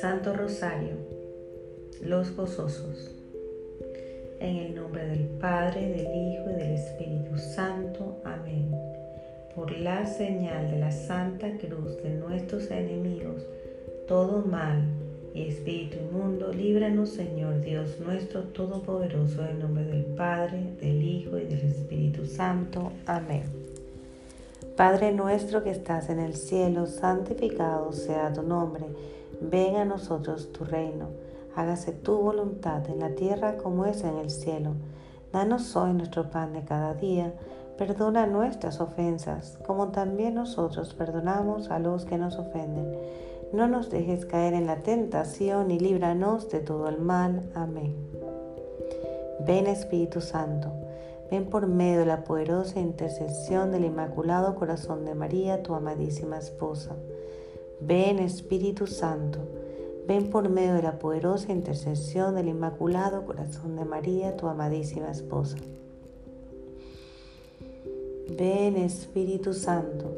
Santo Rosario, los gozosos. En el nombre del Padre, del Hijo y del Espíritu Santo. Amén. Por la señal de la Santa Cruz de nuestros enemigos, todo mal y espíritu inmundo, líbranos Señor Dios nuestro Todopoderoso, en nombre del Padre, del Hijo y del Espíritu Santo. Amén. Padre nuestro que estás en el cielo, santificado sea tu nombre, venga a nosotros tu reino, hágase tu voluntad en la tierra como es en el cielo. Danos hoy nuestro pan de cada día, perdona nuestras ofensas, como también nosotros perdonamos a los que nos ofenden no nos dejes caer en la tentación y líbranos de todo el mal. Amén. Ven Espíritu Santo, ven por medio de la poderosa intercesión del Inmaculado Corazón de María, tu amadísima esposa. Ven Espíritu Santo, ven por medio de la poderosa intercesión del Inmaculado Corazón de María, tu amadísima esposa. Ven Espíritu Santo,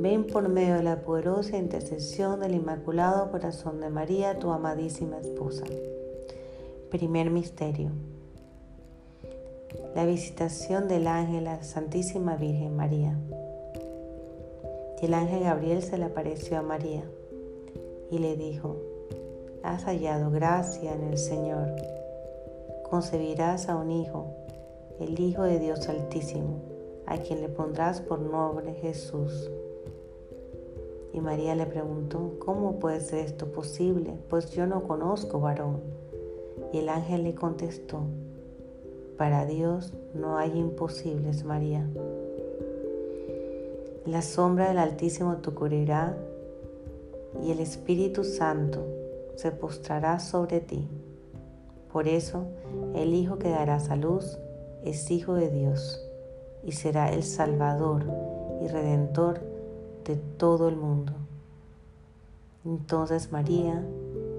Ven por medio de la poderosa intercesión del Inmaculado Corazón de María, tu amadísima esposa. Primer misterio. La visitación del ángel a la Santísima Virgen María. El ángel Gabriel se le apareció a María y le dijo, has hallado gracia en el Señor, concebirás a un hijo, el Hijo de Dios Altísimo, a quien le pondrás por nombre Jesús y María le preguntó, ¿cómo puede ser esto posible? Pues yo no conozco varón. Y el ángel le contestó, para Dios no hay imposibles, María. La sombra del Altísimo te cubrirá y el Espíritu Santo se postrará sobre ti. Por eso el Hijo que darás a luz es Hijo de Dios y será el Salvador y Redentor de todo el mundo. Entonces María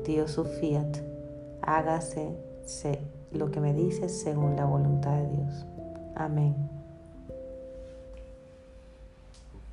dio su fiat, hágase lo que me dices según la voluntad de Dios. Amén.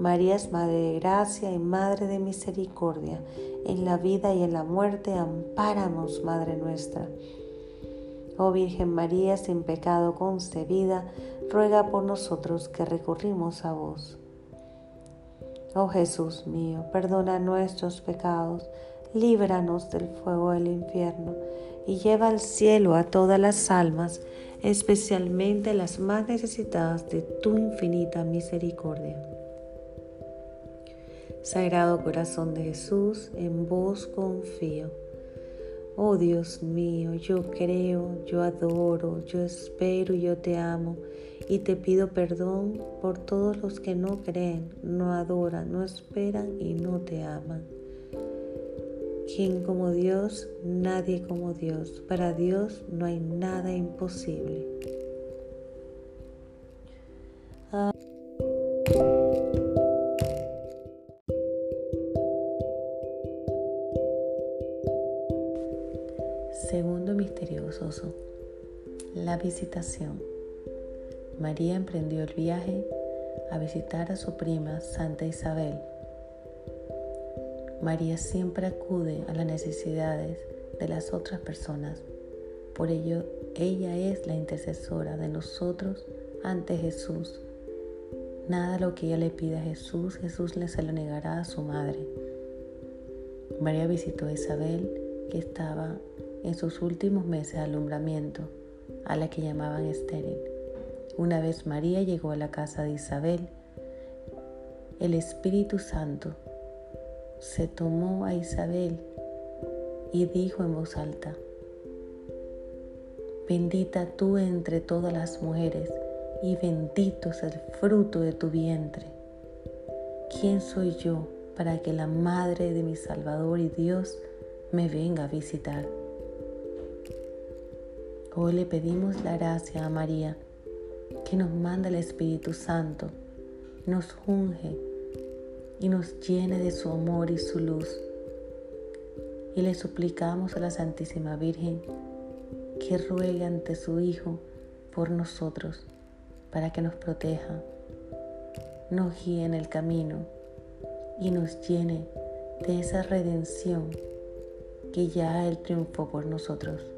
María es Madre de Gracia y Madre de Misericordia. En la vida y en la muerte, ampáranos, Madre nuestra. Oh Virgen María, sin pecado concebida, ruega por nosotros que recurrimos a vos. Oh Jesús mío, perdona nuestros pecados, líbranos del fuego del infierno y lleva al cielo a todas las almas, especialmente las más necesitadas de tu infinita misericordia. Sagrado corazón de Jesús, en vos confío. Oh Dios mío, yo creo, yo adoro, yo espero y yo te amo y te pido perdón por todos los que no creen, no adoran, no esperan y no te aman. Quien como Dios, nadie como Dios. Para Dios no hay nada imposible. Segundo visitación. María emprendió el viaje a visitar a su prima Santa Isabel. María siempre acude a las necesidades de las otras personas. Por ello, ella es la intercesora de nosotros ante Jesús. Nada lo que ella le pida a Jesús, Jesús le se lo negará a su madre. María visitó a Isabel, que estaba en sus últimos meses de alumbramiento, a la que llamaban estéril. Una vez María llegó a la casa de Isabel, el Espíritu Santo se tomó a Isabel y dijo en voz alta, Bendita tú entre todas las mujeres y bendito es el fruto de tu vientre. ¿Quién soy yo para que la Madre de mi Salvador y Dios me venga a visitar? Hoy le pedimos la gracia a María, que nos manda el Espíritu Santo, nos unge y nos llene de su amor y su luz. Y le suplicamos a la Santísima Virgen que ruegue ante su Hijo por nosotros, para que nos proteja, nos guíe en el camino y nos llene de esa redención que ya Él triunfó por nosotros.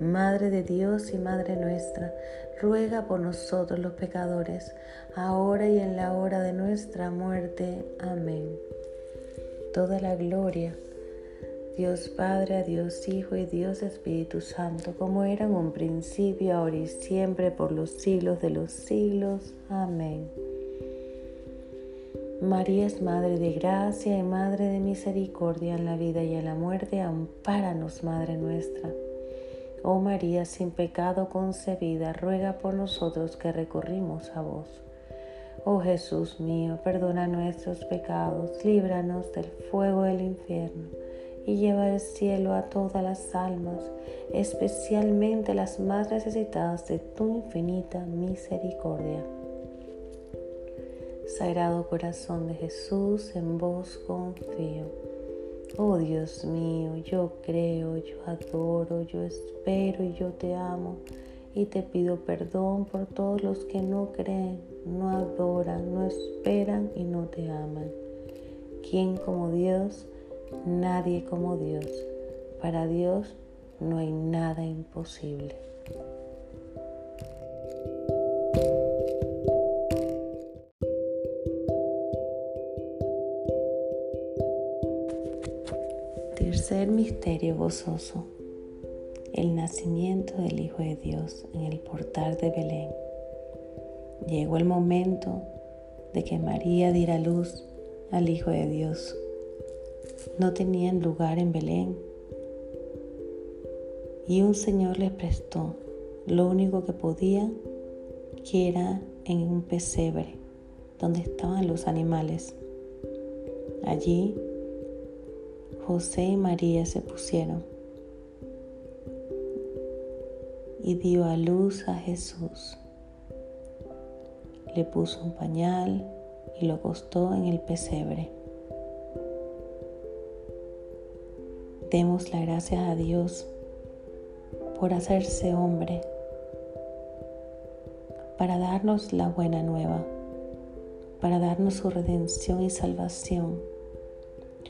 Madre de Dios y Madre nuestra, ruega por nosotros los pecadores, ahora y en la hora de nuestra muerte. Amén. Toda la gloria, Dios Padre, Dios Hijo y Dios Espíritu Santo, como era en un principio, ahora y siempre, por los siglos de los siglos. Amén. María es Madre de Gracia y Madre de Misericordia en la vida y en la muerte, ampáranos, Madre nuestra. Oh María, sin pecado concebida, ruega por nosotros que recurrimos a vos. Oh Jesús mío, perdona nuestros pecados, líbranos del fuego del infierno y lleva al cielo a todas las almas, especialmente las más necesitadas de tu infinita misericordia. Sagrado corazón de Jesús, en vos confío. Oh Dios mío, yo creo, yo adoro, yo espero y yo te amo y te pido perdón por todos los que no creen, no adoran, no esperan y no te aman. ¿Quién como Dios? Nadie como Dios. Para Dios no hay nada imposible. Misterio gozoso. El nacimiento del Hijo de Dios en el portal de Belén. Llegó el momento de que María diera luz al Hijo de Dios. No tenían lugar en Belén y un Señor les prestó lo único que podía, que era en un pesebre, donde estaban los animales. Allí José y María se pusieron y dio a luz a Jesús. Le puso un pañal y lo acostó en el pesebre. Demos las gracias a Dios por hacerse hombre, para darnos la buena nueva, para darnos su redención y salvación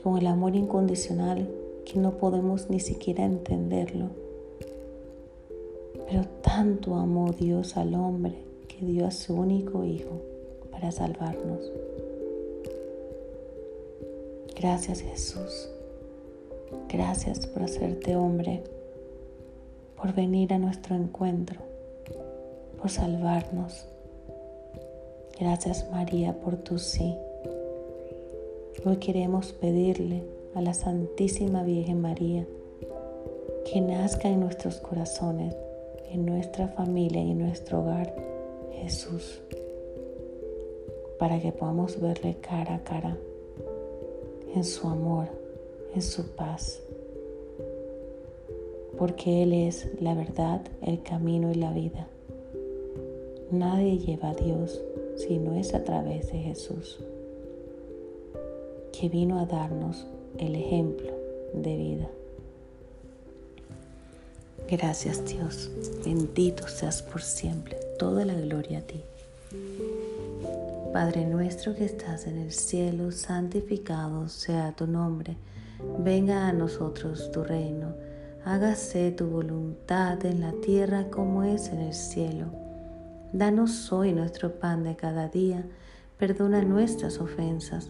con el amor incondicional que no podemos ni siquiera entenderlo. Pero tanto amó Dios al hombre que dio a su único Hijo para salvarnos. Gracias Jesús. Gracias por hacerte hombre, por venir a nuestro encuentro, por salvarnos. Gracias María por tu sí. Hoy queremos pedirle a la Santísima Virgen María que nazca en nuestros corazones, en nuestra familia y en nuestro hogar Jesús, para que podamos verle cara a cara, en su amor, en su paz, porque Él es la verdad, el camino y la vida. Nadie lleva a Dios si no es a través de Jesús vino a darnos el ejemplo de vida. Gracias Dios, bendito seas por siempre, toda la gloria a ti. Padre nuestro que estás en el cielo, santificado sea tu nombre, venga a nosotros tu reino, hágase tu voluntad en la tierra como es en el cielo. Danos hoy nuestro pan de cada día, perdona nuestras ofensas,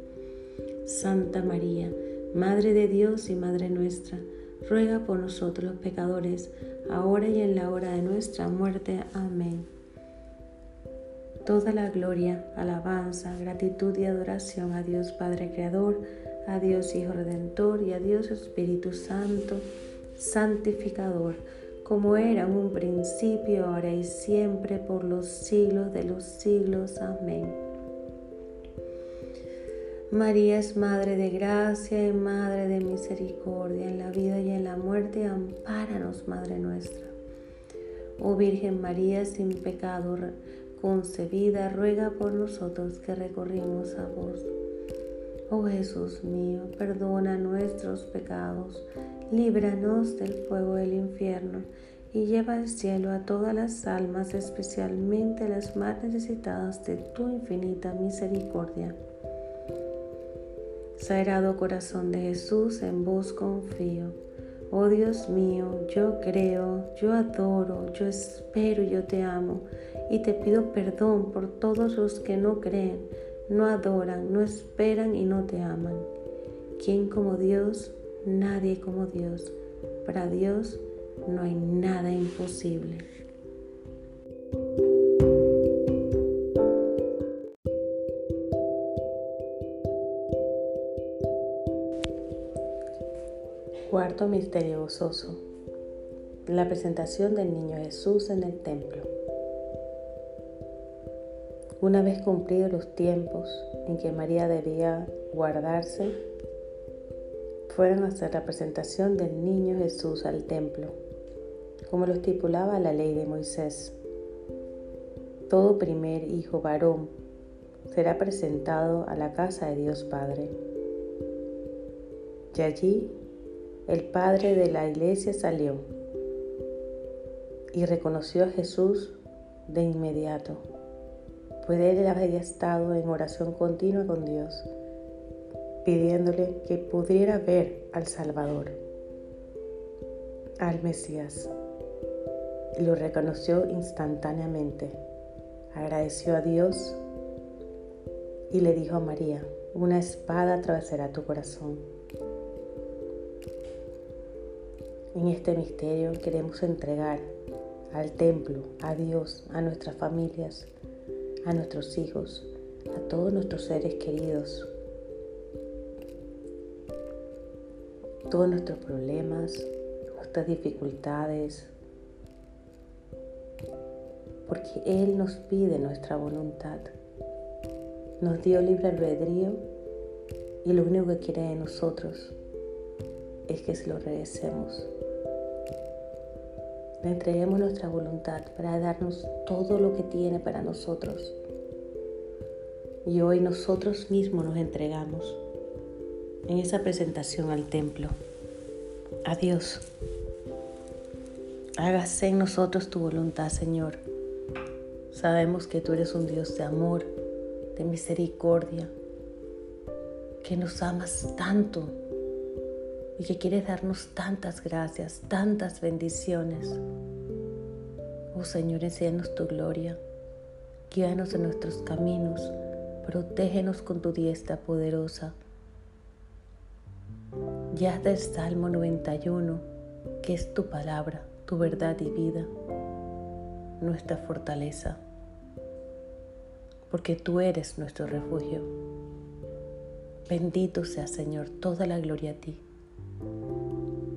Santa María, Madre de Dios y Madre nuestra, ruega por nosotros los pecadores, ahora y en la hora de nuestra muerte. Amén. Toda la gloria, alabanza, gratitud y adoración a Dios Padre Creador, a Dios Hijo Redentor y a Dios Espíritu Santo, santificador, como era en un principio, ahora y siempre, por los siglos de los siglos. Amén. María es Madre de gracia y Madre de misericordia en la vida y en la muerte. Ampáranos, Madre nuestra. Oh Virgen María, sin pecado concebida, ruega por nosotros que recorrimos a vos. Oh Jesús mío, perdona nuestros pecados, líbranos del fuego del infierno y lleva al cielo a todas las almas, especialmente las más necesitadas de tu infinita misericordia. Sagrado corazón de Jesús, en vos confío. Oh Dios mío, yo creo, yo adoro, yo espero yo te amo. Y te pido perdón por todos los que no creen, no adoran, no esperan y no te aman. ¿Quién como Dios? Nadie como Dios. Para Dios no hay nada imposible. Cuarto misterio gozoso. La presentación del niño Jesús en el templo. Una vez cumplidos los tiempos en que María debía guardarse, fueron a hacer la presentación del niño Jesús al templo, como lo estipulaba la ley de Moisés. Todo primer hijo varón será presentado a la casa de Dios Padre. Y allí el padre de la iglesia salió y reconoció a Jesús de inmediato, pues él había estado en oración continua con Dios, pidiéndole que pudiera ver al Salvador, al Mesías. Y lo reconoció instantáneamente, agradeció a Dios y le dijo a María, una espada atravesará tu corazón En este misterio queremos entregar al templo, a Dios, a nuestras familias, a nuestros hijos, a todos nuestros seres queridos, todos nuestros problemas, nuestras dificultades, porque Él nos pide nuestra voluntad. Nos dio libre albedrío y lo único que quiere de nosotros es que se lo regresemos. Le entreguemos nuestra voluntad para darnos todo lo que tiene para nosotros. Y hoy nosotros mismos nos entregamos en esa presentación al templo. Adiós. Hágase en nosotros tu voluntad, Señor. Sabemos que tú eres un Dios de amor, de misericordia, que nos amas tanto y que quieres darnos tantas gracias, tantas bendiciones. Oh Señor, enséñanos tu gloria, guíanos en nuestros caminos, protégenos con tu diestra poderosa. Ya del Salmo 91, que es tu palabra, tu verdad y vida, nuestra fortaleza, porque tú eres nuestro refugio. Bendito sea, Señor, toda la gloria a ti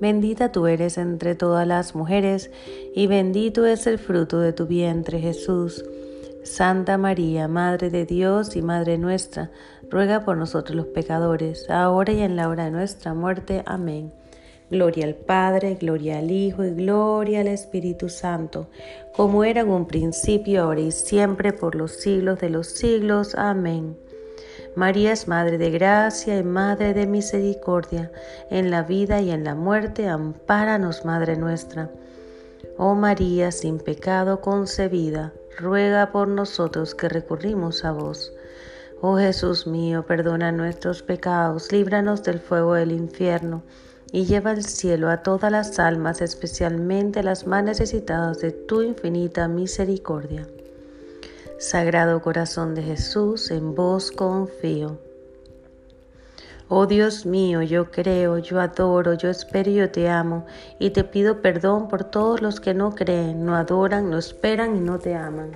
Bendita tú eres entre todas las mujeres, y bendito es el fruto de tu vientre Jesús. Santa María, Madre de Dios y Madre nuestra, ruega por nosotros los pecadores, ahora y en la hora de nuestra muerte. Amén. Gloria al Padre, gloria al Hijo y gloria al Espíritu Santo, como era en un principio, ahora y siempre, por los siglos de los siglos. Amén. María es Madre de Gracia y Madre de Misericordia, en la vida y en la muerte, ampáranos, Madre nuestra. Oh María, sin pecado concebida, ruega por nosotros que recurrimos a vos. Oh Jesús mío, perdona nuestros pecados, líbranos del fuego del infierno, y lleva al cielo a todas las almas, especialmente las más necesitadas de tu infinita misericordia. Sagrado Corazón de Jesús, en vos confío. Oh Dios mío, yo creo, yo adoro, yo espero y yo te amo, y te pido perdón por todos los que no creen, no adoran, no esperan y no te aman.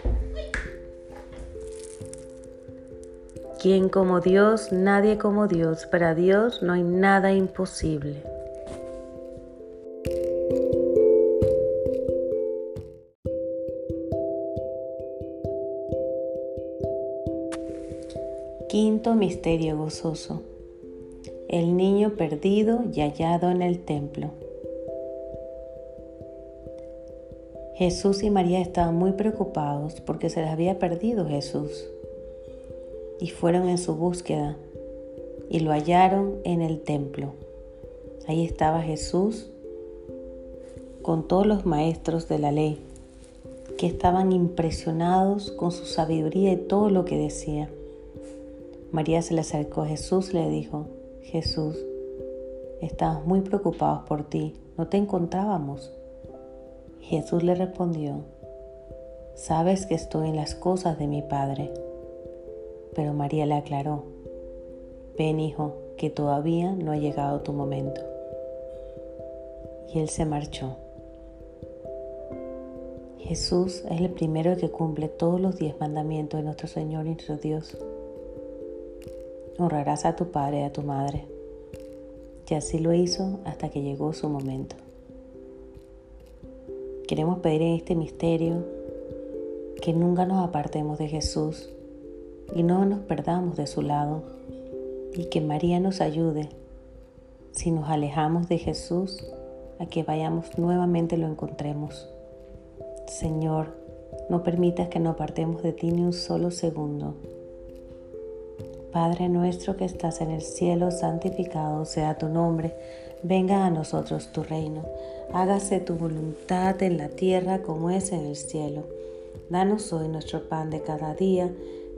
¿Quién como Dios? Nadie como Dios. Para Dios no hay nada imposible. Quinto Misterio Gozoso. El niño perdido y hallado en el templo. Jesús y María estaban muy preocupados porque se les había perdido Jesús y fueron en su búsqueda y lo hallaron en el templo. Ahí estaba Jesús con todos los maestros de la ley que estaban impresionados con su sabiduría y todo lo que decía. María se le acercó a Jesús y le dijo, Jesús, estamos muy preocupados por ti, no te encontrábamos. Jesús le respondió, sabes que estoy en las cosas de mi Padre. Pero María le aclaró, ven hijo, que todavía no ha llegado tu momento. Y él se marchó. Jesús es el primero que cumple todos los diez mandamientos de nuestro Señor y nuestro Dios. Honrarás a tu padre y a tu madre. Y así lo hizo hasta que llegó su momento. Queremos pedir en este misterio que nunca nos apartemos de Jesús y no nos perdamos de su lado y que María nos ayude si nos alejamos de Jesús a que vayamos nuevamente lo encontremos. Señor, no permitas que nos apartemos de ti ni un solo segundo. Padre nuestro que estás en el cielo, santificado sea tu nombre. Venga a nosotros tu reino. Hágase tu voluntad en la tierra como es en el cielo. Danos hoy nuestro pan de cada día.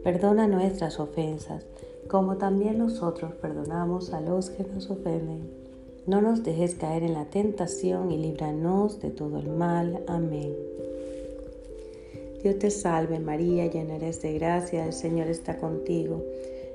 Perdona nuestras ofensas, como también nosotros perdonamos a los que nos ofenden. No nos dejes caer en la tentación y líbranos de todo el mal. Amén. Dios te salve María, llena eres de gracia, el Señor está contigo.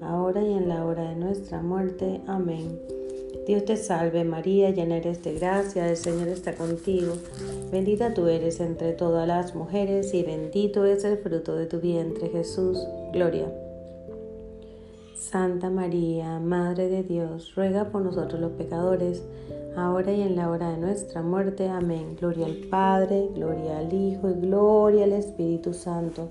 ahora y en la hora de nuestra muerte. Amén. Dios te salve María, llena eres de gracia, el Señor está contigo. Bendita tú eres entre todas las mujeres y bendito es el fruto de tu vientre Jesús. Gloria. Santa María, Madre de Dios, ruega por nosotros los pecadores, ahora y en la hora de nuestra muerte. Amén. Gloria al Padre, gloria al Hijo y gloria al Espíritu Santo,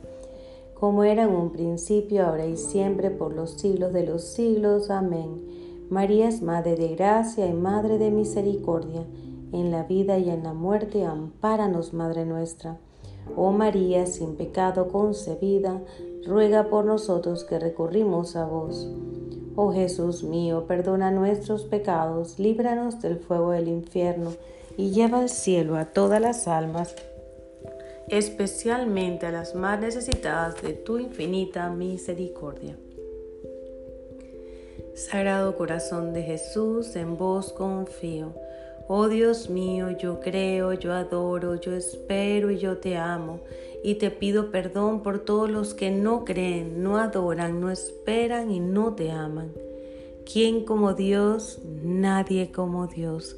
como era en un principio, ahora y siempre, por los siglos de los siglos. Amén. María es Madre de Gracia y Madre de Misericordia. En la vida y en la muerte, ampáranos, Madre nuestra. Oh María, sin pecado concebida, ruega por nosotros que recurrimos a vos. Oh Jesús mío, perdona nuestros pecados, líbranos del fuego del infierno y lleva al cielo a todas las almas, especialmente a las más necesitadas de tu infinita misericordia. Sagrado Corazón de Jesús, en vos confío. Oh Dios mío, yo creo, yo adoro, yo espero y yo te amo. Y te pido perdón por todos los que no creen, no adoran, no esperan y no te aman. ¿Quién como Dios? Nadie como Dios.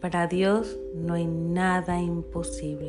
Para Dios no hay nada imposible.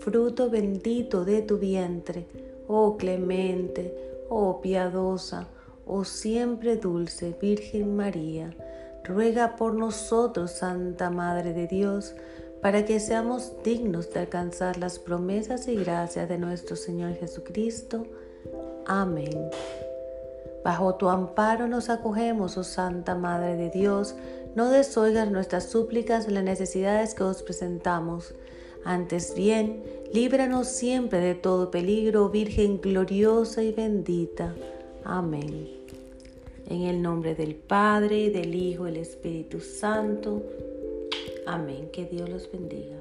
fruto bendito de tu vientre, oh clemente, oh piadosa, oh siempre dulce Virgen María, ruega por nosotros, Santa Madre de Dios, para que seamos dignos de alcanzar las promesas y gracias de nuestro Señor Jesucristo. Amén. Bajo tu amparo nos acogemos, oh Santa Madre de Dios, no desoigas nuestras súplicas en las necesidades que os presentamos antes bien, líbranos siempre de todo peligro, Virgen gloriosa y bendita. Amén. En el nombre del Padre, del Hijo del Espíritu Santo. Amén. Que Dios los bendiga.